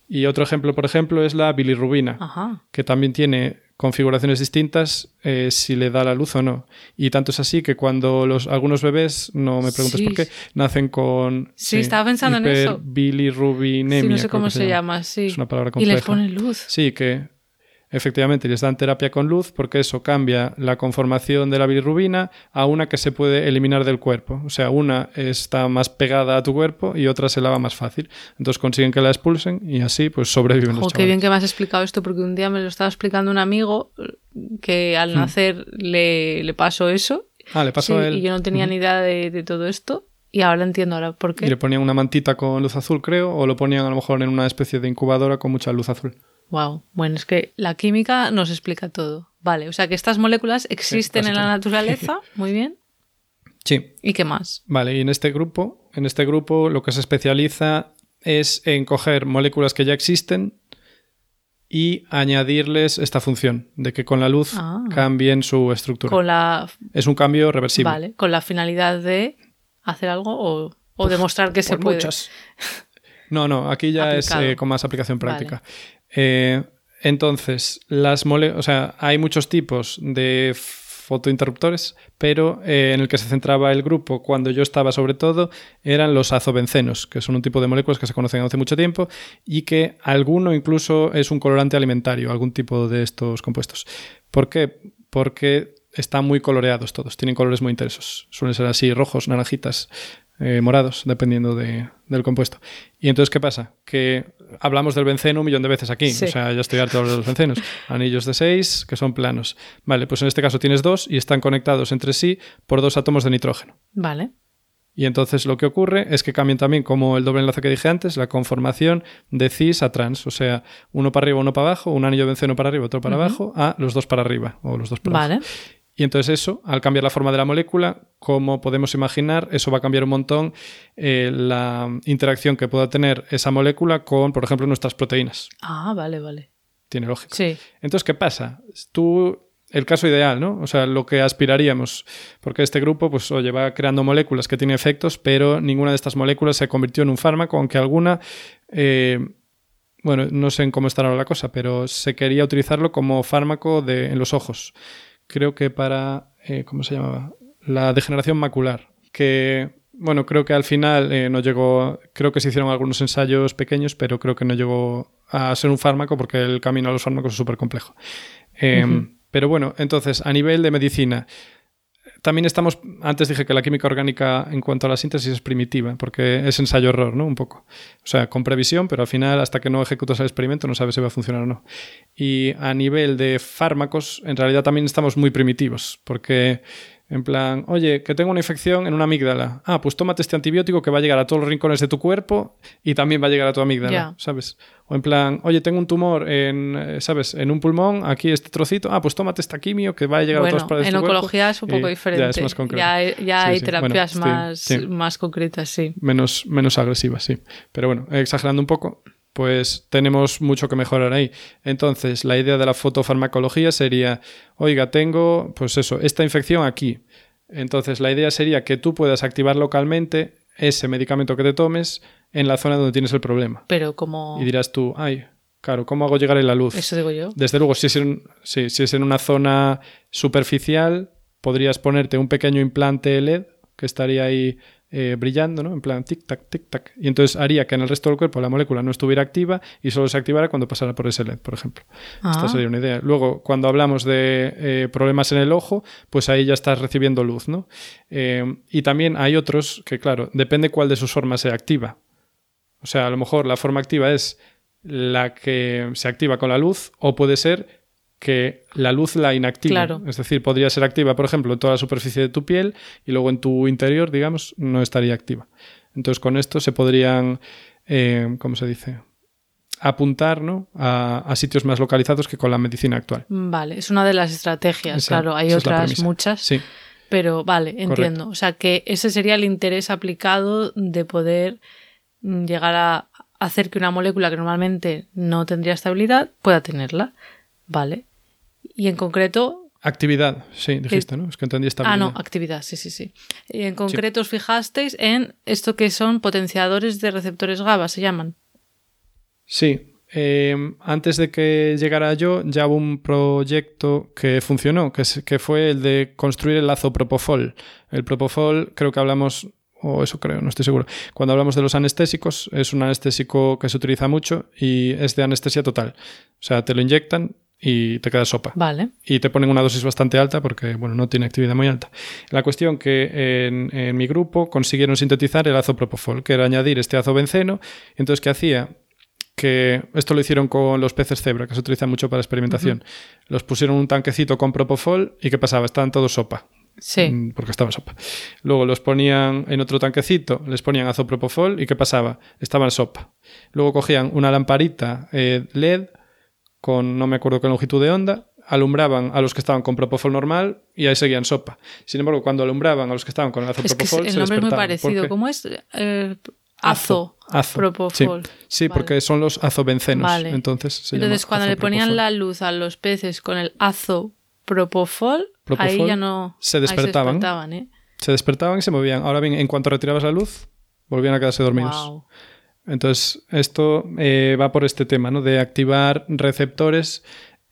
Y otro ejemplo, por ejemplo, es la bilirrubina, que también tiene configuraciones distintas eh, si le da la luz o no. Y tanto es así que cuando los, algunos bebés, no me preguntes por qué, nacen con... Sí, estaba pensando en eso. Bilirrubinemia. Sí, no sé cómo se, llama. sí. Es una palabra compleja. Y les ponen luz. Sí, que Efectivamente, les dan terapia con luz porque eso cambia la conformación de la bilirrubina a una que se puede eliminar del cuerpo. O sea, una está más pegada a tu cuerpo y otra se lava más fácil. Entonces consiguen que la expulsen y así pues sobreviven los Qué bien que me has explicado esto porque un día me lo estaba explicando un amigo que al hmm. nacer le, pasó eso. Ah, le pasó a él. Y yo no tenía ni idea de, todo esto. Y ahora entiendo ahora por qué. Y le ponían una mantita con luz azul, creo, o lo ponían a lo mejor en una especie de incubadora con mucha luz azul. Wow. Bueno, es que la química nos explica todo. Vale, o sea que estas moléculas existen en la naturaleza. Muy bien. Sí. ¿Y qué más? Vale, y en este grupo, en este grupo lo que se especializa es en coger moléculas que ya existen y añadirles esta función de que con la luz ah. cambien su estructura. Con la... Es un cambio reversible. Vale, con la finalidad de hacer algo o, demostrar que se puede. Muchas. No, no, aquí ya es eh, con más aplicación práctica. Eh, entonces, las mole o sea, hay muchos tipos de fotointerruptores, pero eh, en el que se centraba el grupo cuando yo estaba sobre todo eran los azobencenos, que son un tipo de moléculas que se conocen hace mucho tiempo y que alguno incluso es un colorante alimentario, algún tipo de estos compuestos. ¿Por qué? Porque están muy coloreados todos, tienen colores muy intensos, suelen ser así rojos, naranjitas, eh, morados, dependiendo del compuesto. Y entonces, ¿qué pasa? Que hablamos del benceno un millón de veces aquí. O sea, ya estoy harto de los bencenos. Anillos de seis que son planos. Vale, pues en este caso tienes dos y están conectados entre sí por dos átomos de nitrógeno. Vale. Y entonces lo que ocurre es que cambian también, como el doble enlace que dije antes, la conformación de cis a trans. O sea, uno para arriba, uno para abajo, un anillo de benceno para arriba, otro para abajo, a los dos para arriba o los dos para vale. abajo. Y entonces eso, al cambiar la forma de la molécula, como podemos imaginar, eso va a cambiar un montón eh, la interacción que pueda tener esa molécula con, por ejemplo, nuestras proteínas. Ah, vale, vale. Tiene lógica. Sí. Entonces, ¿qué pasa? Tú, el caso ideal, ¿no? O sea, lo que aspiraríamos, porque este grupo, pues, oye, va creando moléculas que tienen efectos, pero ninguna de estas moléculas se convirtió en un fármaco, aunque alguna... Eh, bueno, no sé en cómo estará la cosa, pero se quería utilizarlo como fármaco de, en los ojos creo que para, eh, ¿cómo se llamaba? La degeneración macular, que, bueno, creo que al final eh, no llegó, creo que se hicieron algunos ensayos pequeños, pero creo que no llegó a ser un fármaco porque el camino a los fármacos es súper complejo. Em, pero bueno, entonces, a nivel de medicina, también estamos, antes dije que la química orgánica en cuanto a la síntesis es primitiva, porque es ensayo-error, ¿no? Un poco. O sea, con previsión, pero al final, hasta que no ejecutas el experimento, no sabes si va a funcionar o no. Y a nivel de fármacos, en realidad también estamos muy primitivos, porque En plan, oye, que tengo una infección en una amígdala. Ah, pues tómate este antibiótico que va a llegar a todos los rincones de tu cuerpo y también va a llegar a tu amígdala, ¿sabes? O en plan, oye, tengo un tumor en, eh, ¿sabes? En un pulmón, aquí este trocito. Ah, pues tómate esta quimio que va a llegar a todas partes de tu cuerpo. En oncología es un poco diferente. Ya hay terapias más, más concretas, sí. Menos, menos agresivas, sí. Pero bueno, exagerando un poco, pues tenemos mucho que mejorar ahí. Entonces, la idea de la fotofarmacología sería, oiga, tengo, pues eso, esta infección aquí. Entonces, la idea sería que tú puedas activar localmente ese medicamento que te tomes en la zona donde tienes el problema. Pero como... Y dirás tú, ay, claro, ¿cómo hago llegar en la luz? Eso digo yo. Desde luego, si es en, si es en una zona superficial, podrías ponerte un pequeño implante LED que estaría ahí eh, brillando, ¿no? En plan tic-tac, tic-tac. Y entonces haría que en el resto del cuerpo la molécula no estuviera activa y solo se activara cuando pasara por ese LED, por ejemplo. Esta ah. sería una idea. Luego, cuando hablamos de eh, problemas en el ojo, pues ahí ya estás recibiendo luz, ¿no? Eh, y también hay otros que, claro, depende cuál de sus formas se activa. O sea, a lo mejor la forma activa es la que se activa con la luz o puede ser que la luz la inactiva. Es decir, podría ser activa, por ejemplo, en toda la superficie de tu piel y luego en tu interior, digamos, no estaría activa. Entonces, con esto se podrían, eh, ¿cómo se dice? apuntar ¿no? a, sitios más localizados que con la medicina actual. Vale, es una de las estrategias, claro, hay otras muchas. Sí. Pero vale, entiendo. O sea que ese sería el interés aplicado de poder llegar a hacer que una molécula que normalmente no tendría estabilidad pueda tenerla. Vale. Y en concreto... Actividad, sí, dijiste, ¿no? Es que entendí Ah, no, actividad, sí, sí, sí. Y en concreto os fijasteis en esto que son potenciadores de receptores GABA, se llaman. Sí. Em, antes de que llegara yo, ya hubo un proyecto que funcionó, que, que fue el de construir el lazo Propofol. El Propofol, creo que hablamos o eso creo, no estoy seguro. Cuando hablamos de los anestésicos, es un anestésico que se utiliza mucho y es de anestesia total. O sea, te lo inyectan y te queda sopa. Vale. Y te ponen una dosis bastante alta porque, bueno, no tiene actividad muy alta. La cuestión que en, mi grupo consiguieron sintetizar el azopropofol, que era añadir este azobenceno. Entonces, ¿qué hacía? Que esto lo hicieron con los peces cebra, que se utilizan mucho para experimentación. Los pusieron un tanquecito con propofol y ¿qué pasaba? Estaban todos sopa. Sí. Mm, porque estaba sopa. Luego los ponían en otro tanquecito, les ponían azopropofol y ¿qué pasaba? Estaban sopa. Luego cogían una lamparita eh, LED con no me acuerdo qué longitud de onda, alumbraban a los que estaban con propofol normal y ahí seguían sopa. Sin embargo, cuando alumbraban a los que estaban con el azopropofol, es el nombre es muy parecido. ¿Cómo es? Eh, azo, propofol. Sí, porque son los azobencenos. Entonces, Entonces cuando le ponían la luz a los peces con el azo propofol, ahí ya no se despertaban. se despertaban, ¿eh? Se despertaban y se movían. Ahora bien, en cuanto retirabas la luz, volvían a quedarse dormidos. Entonces, esto eh, va por este tema, ¿no? De activar receptores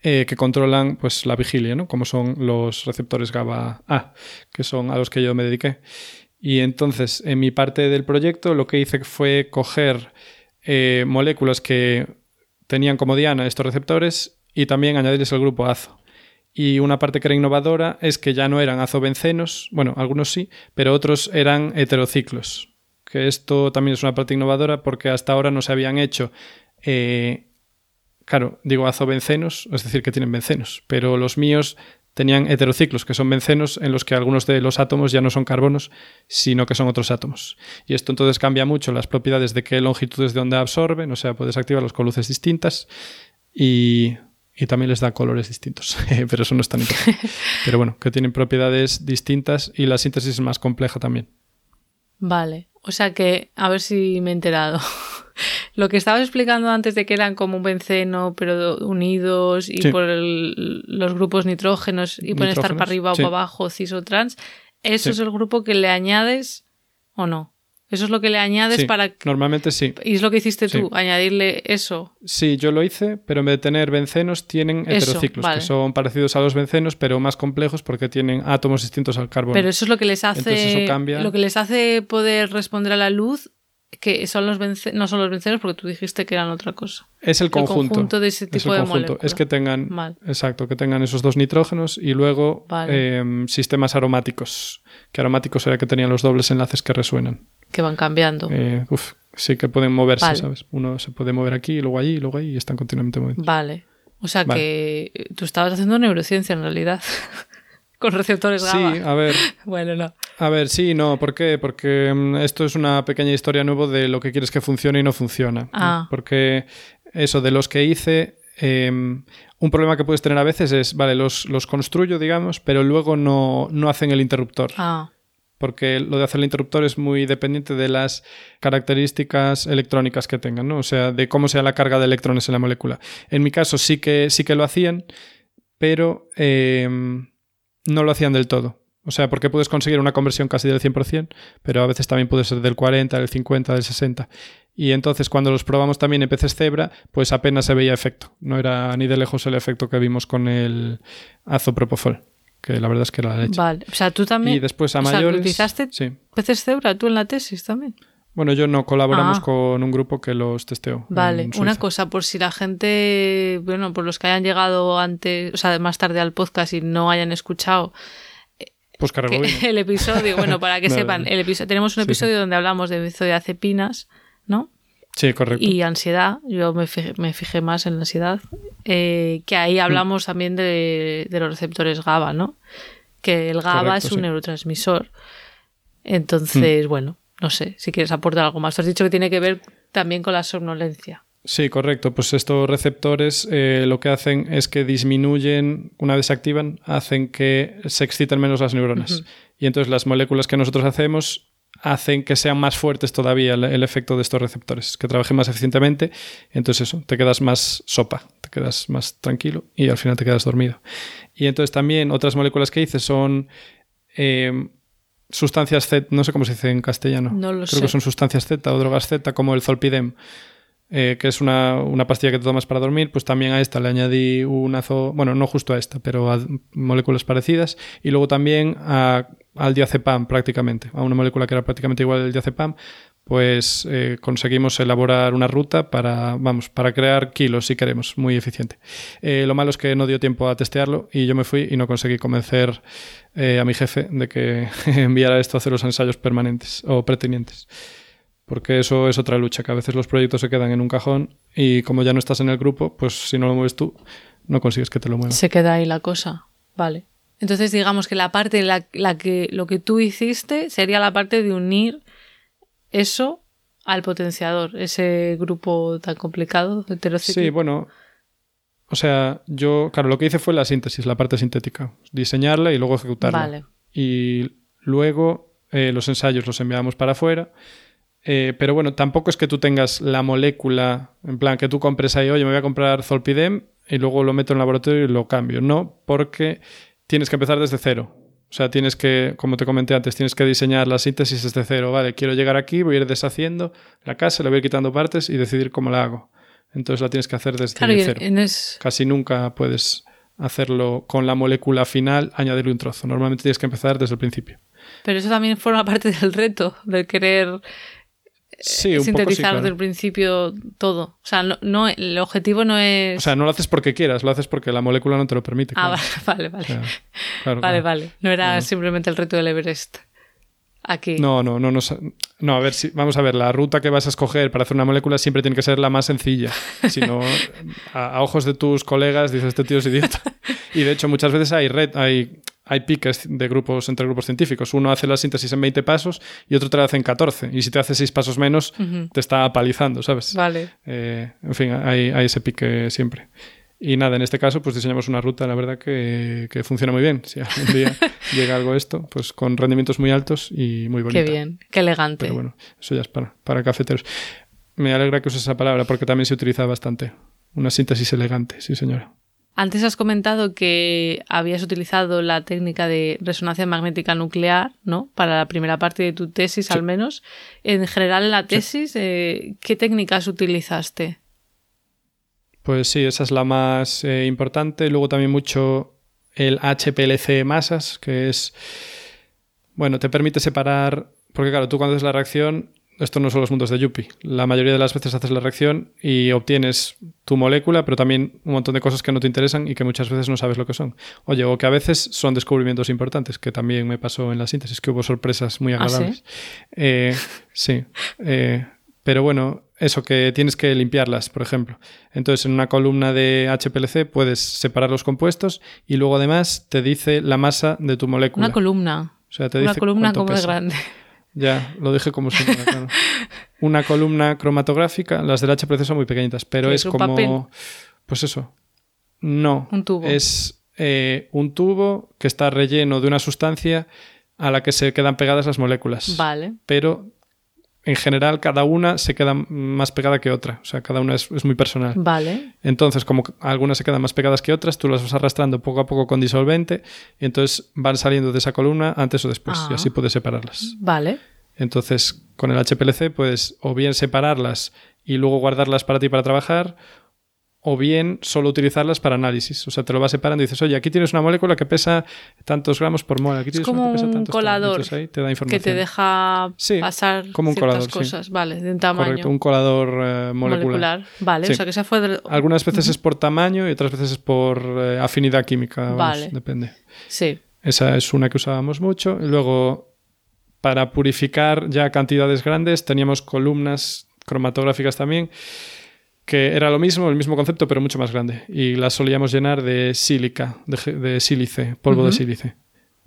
eh, que controlan pues, la vigilia, ¿no? Como son los receptores GABA A, que son a los que yo me dediqué. Y entonces, en mi parte del proyecto, lo que hice fue coger eh, moléculas que tenían como diana estos receptores y también añadirles el grupo azo. Y una parte que era innovadora es que ya no eran azobencenos, bueno, algunos sí, pero otros eran heterociclos, que esto también es una parte innovadora porque hasta ahora no se habían hecho, eh, claro, digo azobencenos, es decir, que tienen bencenos, pero los míos tenían heterociclos, que son bencenos en los que algunos de los átomos ya no son carbonos, sino que son otros átomos. Y esto entonces cambia mucho las propiedades de qué longitudes de onda absorben, o sea, puedes activarlos con luces distintas y, y también les da colores distintos, pero eso no es tan importante. Pero bueno, que tienen propiedades distintas y la síntesis es más compleja también. Vale. O sea que, a ver si me he enterado. Lo que estabas explicando antes de que eran como un benceno, pero unidos y por los grupos nitrógenos y pueden estar para arriba o para abajo, cis o trans, ¿eso es el grupo que le añades o no? Eso es lo que le añades para... Normalmente sí. ¿Y es lo que hiciste tú? ¿Añadirle eso? Sí, yo lo hice, pero en vez de tener bencenos tienen heterociclos, que son parecidos a los bencenos, pero más complejos porque tienen átomos distintos al carbono. Pero eso es lo que les hace... Lo que les hace poder responder a la luz que son los no son los bencenos porque tú dijiste que eran otra cosa. Es el conjunto. El conjunto de ese tipo de moléculas. Es que tengan, exacto, que tengan esos dos nitrógenos y luego em, sistemas aromáticos. Que aromáticos era que tenían los dobles enlaces que resuenan que van cambiando. Eh, sí, que pueden moverse, ¿sabes? Uno se puede mover aquí, luego allí, luego ahí, y están continuamente moviendo. Vale. O sea que tú estabas haciendo neurociencia en realidad. con receptores GABA. Sí, a ver. bueno, no. A ver, sí, no. ¿Por qué? Porque mm, esto es una pequeña historia nueva de lo que quieres que funcione y no funciona. Ah. Porque eso de los que hice, em, un problema que puedes tener a veces es, vale, los, los construyo, digamos, pero luego no, no hacen el interruptor. Ah porque lo de hacer el interruptor es muy dependiente de las características electrónicas que tengan, ¿no? O sea, de cómo sea la carga de electrones en la molécula. En mi caso sí que, sí que lo hacían, pero em, no lo hacían del todo. O sea, porque puedes conseguir una conversión casi del 100%, pero a veces también puede ser del 40, del 50, del 60. Y entonces cuando los probamos también en peces cebra, pues apenas se veía efecto. No era ni de lejos el efecto que vimos con el azopropofol que la verdad es que era la leche. Vale, o sea, tú también. Y después a mayores. ¿Utilizaste sí. peces cebra tú en la tesis también? Bueno, yo no, colaboramos ah. con un grupo que los testeó. Vale, una cosa, por si la gente, bueno, por los que hayan llegado antes, o sea, más tarde al podcast y no hayan escuchado. Pues el episodio, bueno, para que sepan, el episodio, tenemos un episodio donde hablamos de benzodiazepinas, ¿no? Sí, correcto. Y ansiedad, yo me fijé, más en la ansiedad, eh, que ahí hablamos también de, los receptores GABA, ¿no? Que el GABA es un neurotransmisor. Entonces, mm. bueno, no sé si quieres aportar algo más. Tú has dicho que tiene que ver también con la somnolencia. Sí, correcto. Pues estos receptores eh, lo que hacen es que disminuyen, una vez se activan, hacen que se exciten menos las neuronas. Y entonces las moléculas que nosotros hacemos hacen que sean más fuertes todavía el, efecto de estos receptores, que trabajen más eficientemente. Entonces eso, te quedas más sopa, te quedas más tranquilo y al final te quedas dormido. Y entonces también otras moléculas que hice son eh, sustancias Z, no sé cómo se dice en castellano. No lo Creo que son sustancias Z o drogas Z como el Zolpidem. Eh, que es una, una, pastilla que te tomas para dormir, pues también a esta le añadí un azo, bueno, no justo a esta, pero a moléculas parecidas, y luego también a al diazepam prácticamente, a una molécula que era prácticamente igual al diazepam, pues eh, conseguimos elaborar una ruta para, vamos, para crear kilos si queremos, muy eficiente. Eh, lo malo es que no dio tiempo a testearlo y yo me fui y no conseguí convencer eh, a mi jefe de que enviara esto a hacer los ensayos permanentes o pretenientes. Porque eso es otra lucha, que a veces los proyectos se quedan en un cajón y como ya no estás en el grupo, pues si no lo mueves tú, no consigues que te lo muevan. Se queda ahí la cosa. Vale. Entonces, digamos que la parte la, la, que lo que tú hiciste sería la parte de unir eso al potenciador, ese grupo tan complicado heterocíclico. Sí, bueno. O sea, yo, claro, lo que hice fue la síntesis, la parte sintética. Diseñarla y luego ejecutarla. Vale. Y luego eh, los ensayos los enviamos para afuera. Eh, pero bueno, tampoco es que tú tengas la molécula, en plan que tú compres ahí, oye, me voy a comprar Zolpidem y luego lo meto en el laboratorio y lo cambio. No, porque tienes que empezar desde cero. O sea, tienes que, como te comenté antes, tienes que diseñar la síntesis desde cero. Vale, quiero llegar aquí, voy a ir deshaciendo la casa, le voy a ir quitando partes y decidir cómo la hago. Entonces la tienes que hacer desde cero. Casi nunca puedes hacerlo con la molécula final, añadirle un trozo. Normalmente tienes que empezar desde el principio. Pero eso también forma parte del reto, de querer sí, un sintetizar desde el principio todo. O sea, no, el objetivo no es. O sea, no lo haces porque quieras, lo haces porque la molécula no te lo permite. Ah, vale, vale. vale, vale. No era simplemente el reto del Everest. Aquí. No, no, no, no, no, a ver, si, vamos a ver, la ruta que vas a escoger para hacer una molécula siempre tiene que ser la más sencilla. Si no, a, ojos de tus colegas dices, este tío es idiota. Y de hecho, muchas veces hay, red, hay hay piques de grupos entre grupos científicos. Uno hace la síntesis en 20 pasos y otro te la hace en 14. Y si te hace 6 pasos menos, te está apalizando, ¿sabes? Vale. Eh, en fin, hay, ese pique siempre. Y nada, en este caso, pues diseñamos una ruta, la verdad, que, funciona muy bien. Si algún día llega algo esto, pues con rendimientos muy altos y muy bonito. Qué bien, qué elegante. Pero bueno, eso ya es para, para cafeteros. Me alegra que uses esa palabra porque también se utiliza bastante. Una síntesis elegante, sí, señora. Antes has comentado que habías utilizado la técnica de resonancia magnética nuclear, ¿no? Para la primera parte de tu tesis, al menos. En general, en la tesis, eh, ¿qué técnicas utilizaste? Pues sí, esa es la más eh, importante. Luego también mucho el HPLC masas, que es, bueno, te permite separar, porque claro, tú cuando haces la reacción esto no son los mundos de Yuppie. La mayoría de las veces haces la reacción y obtienes tu molécula, pero también un montón de cosas que no te interesan y que muchas veces no sabes lo que son. Oye, o que a veces son descubrimientos importantes, que también me pasó en la síntesis, que hubo sorpresas muy ¿Ah, agradables. sí, eh, sí eh, pero bueno, eso que tienes que limpiarlas, por ejemplo. Entonces, en una columna de HPLC puedes separar los compuestos y luego además te dice la masa de tu molécula. Una columna. O sea, te una dice columna como de grande. Ya, lo dije como si fuera, claro. Una columna cromatográfica, las del HPLC son muy pequeñitas, pero ¿Qué es es, un como. papel? Pues eso. No. Un tubo. Es eh, un tubo que está relleno de una sustancia a la que se quedan pegadas las moléculas. Vale. Pero en general cada una se queda más pegada que otra. O sea, cada una es, es muy personal. Vale. Entonces, como algunas se quedan más pegadas que otras, tú las vas arrastrando poco a poco con disolvente y entonces van saliendo de esa columna antes o después y Ah. así puedes separarlas. Vale. Entonces, con el HPLC puedes o bien separarlas y luego guardarlas para ti para trabajar, o bien solo utilizarlas para análisis. O sea, te lo vas separando y dices, oye, aquí tienes una molécula que pesa tantos gramos por mol, aquí Es tienes como una que pesa un tantos tal. colador ahí te da Que información. te deja Sí, pasar como un ciertas colador, sí. cosas. Vale, de un tamaño. Correcto, un colador eh, molecular. Vale, Sí. o sea que esa fue del... Algunas veces es por tamaño y otras veces es por eh, afinidad química. vamos, Vale. Depende. Sí. Esa es una que usábamos mucho. Y luego, para purificar ya cantidades grandes, teníamos columnas cromatográficas también, que era lo mismo, el mismo concepto, pero mucho más grande. Y las solíamos llenar de sílica, de, sílice, polvo de sílice.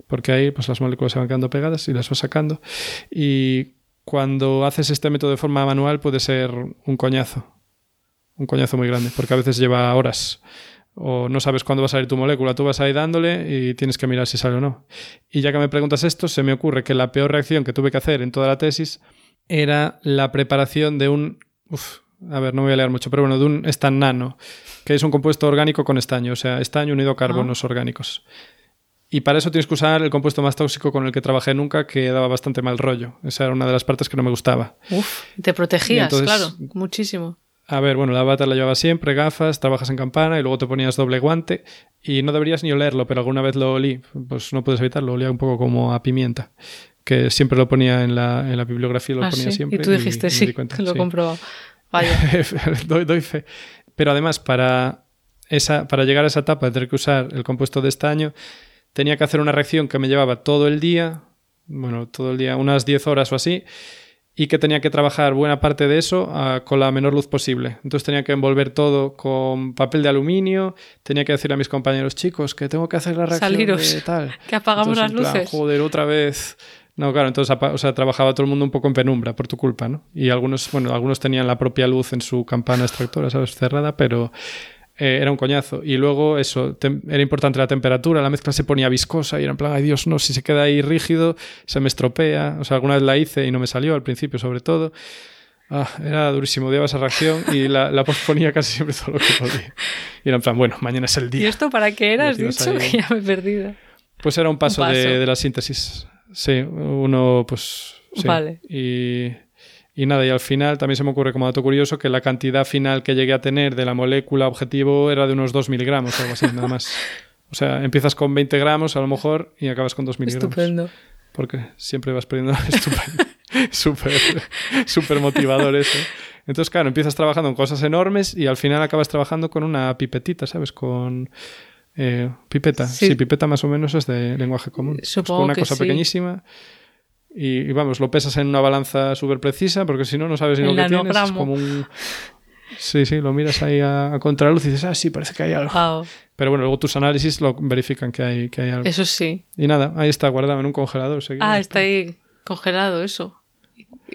Porque ahí pues, las moléculas se van quedando pegadas y las vas sacando. Y cuando haces este método de forma manual puede ser un coñazo. Un coñazo muy grande, porque a veces lleva horas o no sabes cuándo va a salir tu molécula, tú vas ahí dándole y tienes que mirar si sale o no. Y ya que me preguntas esto, se me ocurre que la peor reacción que tuve que hacer en toda la tesis era la preparación de un... uf, a ver, no voy a leer mucho, pero bueno, de un estanano, que es un compuesto orgánico con estaño, o sea, estaño unido a carbonos orgánicos. Y para eso tienes que usar el compuesto más tóxico con el que trabajé nunca, que daba bastante mal rollo. Esa era una de las partes que no me gustaba. Uf, te protegías, entonces- claro, muchísimo. A ver, bueno, la bata la llevabas siempre, gafas, trabajas en campana y luego te ponías doble guante y no deberías ni olerlo, pero alguna vez lo olí, pues no puedes evitarlo, olía un poco como a pimienta, que siempre lo ponía en la, en la bibliografía, lo Ah, ponía sí. siempre. Y tú dijiste sí, di cuenta, lo he sí. comprobado. Vaya. doy, doy fe. Pero además, para, esa, para llegar a esa etapa de tener que usar el compuesto de estaño, tenía que hacer una reacción que me llevaba todo el día, bueno, todo el día, unas 10 horas o así, y que tenía que trabajar buena parte de eso ah, con la menor luz posible. Entonces tenía que envolver todo con papel de aluminio, tenía que decir a mis compañeros, chicos, que tengo que hacer la reacción Saliros, de tal. que apagamos Entonces, las plan, luces. Joder, otra vez. No, claro, entonces o sea, trabajaba todo el mundo un poco en penumbra por tu culpa, ¿no? Y algunos, bueno, algunos tenían la propia luz en su campana extractora, ¿sabes? Cerrada, pero eh, era un coñazo. Y luego eso, era importante la temperatura, la mezcla se ponía viscosa y era en plan, ay Dios, no, si se queda ahí rígido, se me estropea. O sea, alguna vez la hice y no me salió, al principio sobre todo. Ah, era durísimo, odiaba esa reacción y la, la posponía casi siempre todo lo que podía. Y era en plan, bueno, mañana es el ¿Y día. esto para qué era? Has dicho que ya me he perdido. Pues era un paso, paso. De, de la síntesis. Sí, uno, pues. sí. Vale. Y, y nada, y al final también se me ocurre como dato curioso que la cantidad final que llegué a tener de la molécula objetivo era de unos 2 miligramos o algo así, nada más. O sea, empiezas con 20 gramos a lo mejor y acabas con 2 miligramos. Estupendo. Porque siempre vas perdiendo. Estupendo. Súper súper motivador eso. Entonces, claro, empiezas trabajando en cosas enormes y al final acabas trabajando con una pipetita, ¿sabes? Con. Eh, pipeta. Sí. Sí. pipeta más o menos es de lenguaje común. Supongo como una que cosa sí. pequeñísima. Y, y vamos, lo pesas en una balanza súper precisa porque si no, no sabes ni lo que tienes. Es como un. Sí, sí, lo miras ahí a, a contraluz y dices, ah, sí, parece que hay algo. Wow. Pero bueno, luego tus análisis lo verifican que hay, que hay algo. Eso sí. Y nada, ahí está guardado en un congelador. seguido. Ah, está ahí congelado eso.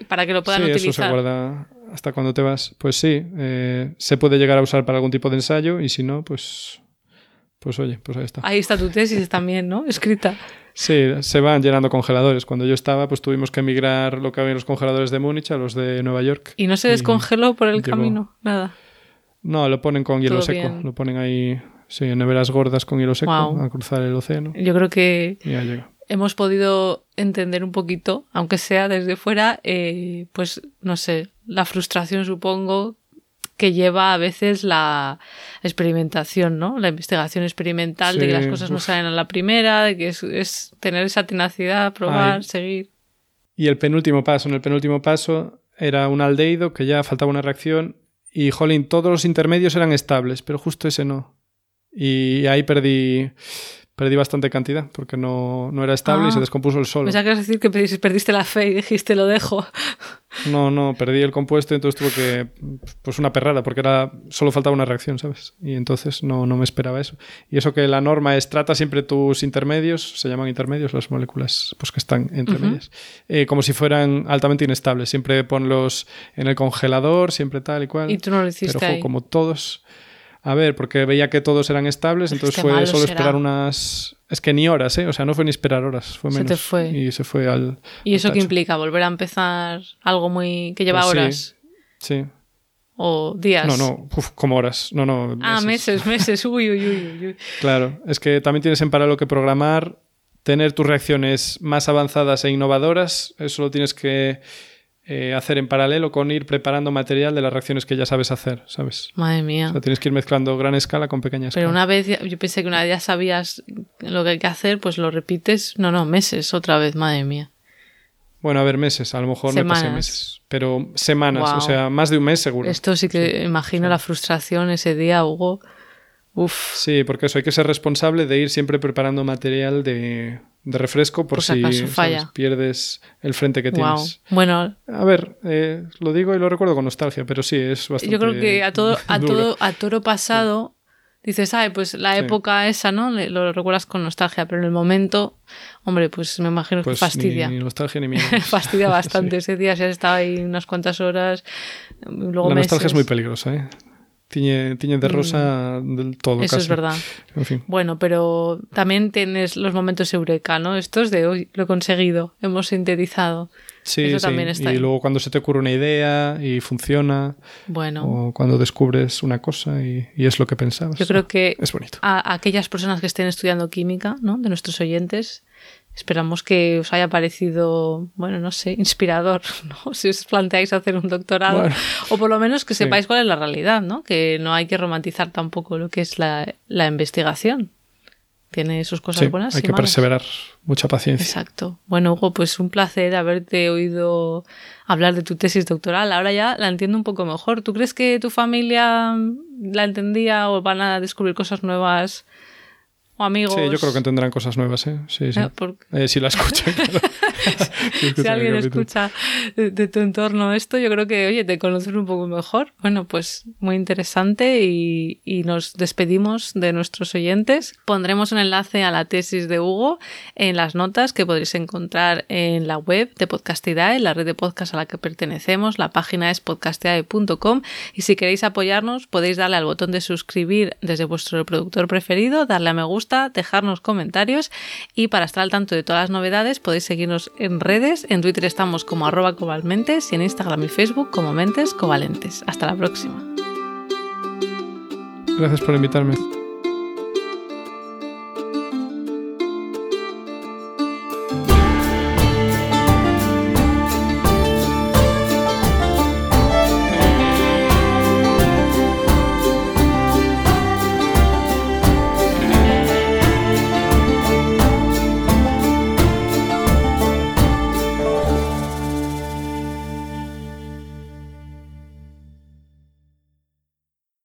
Para que lo puedan sí, utilizar. eso se guarda hasta cuando te vas. Pues sí, eh, se puede llegar a usar para algún tipo de ensayo y si no, pues, pues oye, pues ahí está. Ahí está tu tesis también, ¿no? Escrita. Sí, se van llenando congeladores. Cuando yo estaba, pues tuvimos que emigrar lo que había en los congeladores de Múnich a los de Nueva York. Y no se descongeló por el camino. Nada. No, lo ponen con hielo Todo seco. bien. Lo ponen ahí, sí, en neveras gordas con hielo seco a cruzar el océano. Yo creo que Y ya llega. hemos podido entender un poquito, aunque sea desde fuera, eh, pues no sé, la frustración supongo que lleva a veces la experimentación, ¿no? La investigación experimental de que las cosas no salen a la primera, de que es, es tener esa tenacidad, probar, Ay. seguir. Y el penúltimo paso, en el penúltimo paso era un aldehído que ya faltaba una reacción y, jolín, todos los intermedios eran estables, pero justo ese no. Y ahí perdí, perdí bastante cantidad porque no, no era estable Ah. y se descompuso el solo. Ibas a decir que perdiste la fe y dijiste lo dejo. No, no, perdí el compuesto y entonces tuve que. Pues una perrada, porque era solo faltaba una reacción, ¿sabes? Y entonces no, no me esperaba eso. Y eso que la norma es trata siempre tus intermedios, se llaman intermedios las moléculas pues que están entre medias, eh, como si fueran altamente inestables. Siempre ponlos en el congelador, siempre tal y cual. Y tú no lo hiciste. Pero como todos. A ver, porque veía que todos eran estables, entonces fue solo esperar unas. Es que ni horas, ¿eh? O sea, no fue ni esperar horas, fue menos. Se te fue. Y se fue al. ¿Y eso qué implica? ¿Volver a empezar algo muy. que lleva pues horas? Sí. ¿O días? No, no, como horas. No, no. Ah, meses, meses. Uy, uy, uy, uy. Claro, es que también tienes en paralelo que programar, tener tus reacciones más avanzadas e innovadoras. Eso lo tienes que eh, hacer en paralelo con ir preparando material de las reacciones que ya sabes hacer, ¿sabes? Madre mía. O sea, tienes que ir mezclando gran escala con pequeña escala. Pero una vez, yo pensé que una vez ya sabías lo que hay que hacer, pues lo repites. No, no, meses otra vez, madre mía. Bueno, a ver, meses, a lo mejor me pasé meses. Pero semanas, o sea, más de un mes seguro. Esto sí que imagino la frustración ese día, Hugo. Uf. Sí, porque eso hay que ser responsable de ir siempre preparando material de, de refresco por, si, pierdes el frente que tienes. Bueno, a ver, eh, lo digo y lo recuerdo con nostalgia, pero sí, es bastante. Yo creo que a todo, a todo, a toro pasado dices, ay, pues la época esa, ¿no? Lo recuerdas con nostalgia, pero en el momento, hombre, pues me imagino que pues fastidia. Ni, nostalgia ni miedo. fastidia bastante ese día, si has estado ahí unas cuantas horas. Luego la nostalgia es muy peligrosa, ¿eh? Tiñe, de rosa mm. del todo. Eso es verdad. Bueno, pero también tienes los momentos eureka, ¿no? Estos de hoy lo he conseguido, hemos sintetizado. Sí, Eso También está y luego cuando se te ocurre una idea y funciona. Bueno. O cuando descubres una cosa y, es lo que pensabas. Yo creo que es bonito. A aquellas personas que estén estudiando química, ¿no? De nuestros oyentes, Esperamos que os haya parecido, bueno, no sé, inspirador, ¿no? Si os planteáis hacer un doctorado, o por lo menos que sepáis cuál es la realidad, ¿no? Que no hay que romantizar tampoco lo que es la, investigación. Tiene sus cosas buenas. Hay que perseverar, mucha paciencia. Exacto. Bueno, Hugo, pues un placer haberte oído hablar de tu tesis doctoral. Ahora ya la entiendo un poco mejor. ¿Tú crees que tu familia la entendía o van a descubrir cosas nuevas? Amigos. Sí, yo creo que tendrán cosas nuevas, ¿eh? Sí, sí. Ah, eh, si la escuchan, si, alguien escucha de, tu entorno esto, yo creo que, oye, te conoces un poco mejor. Bueno, pues muy interesante y, y, nos despedimos de nuestros oyentes. Pondremos un enlace a la tesis de Hugo en las notas que podréis encontrar en la web de Podcastidae, la red de podcast a la que pertenecemos. La página es podcastidae.com y si queréis apoyarnos podéis darle al botón de suscribir desde vuestro reproductor preferido, darle a me dejarnos comentarios y para estar al tanto de todas las novedades podéis seguirnos en redes. En Twitter estamos como arroba cobalmentes y en Instagram y Facebook como mentes covalentes. Hasta la próxima. Gracias por invitarme.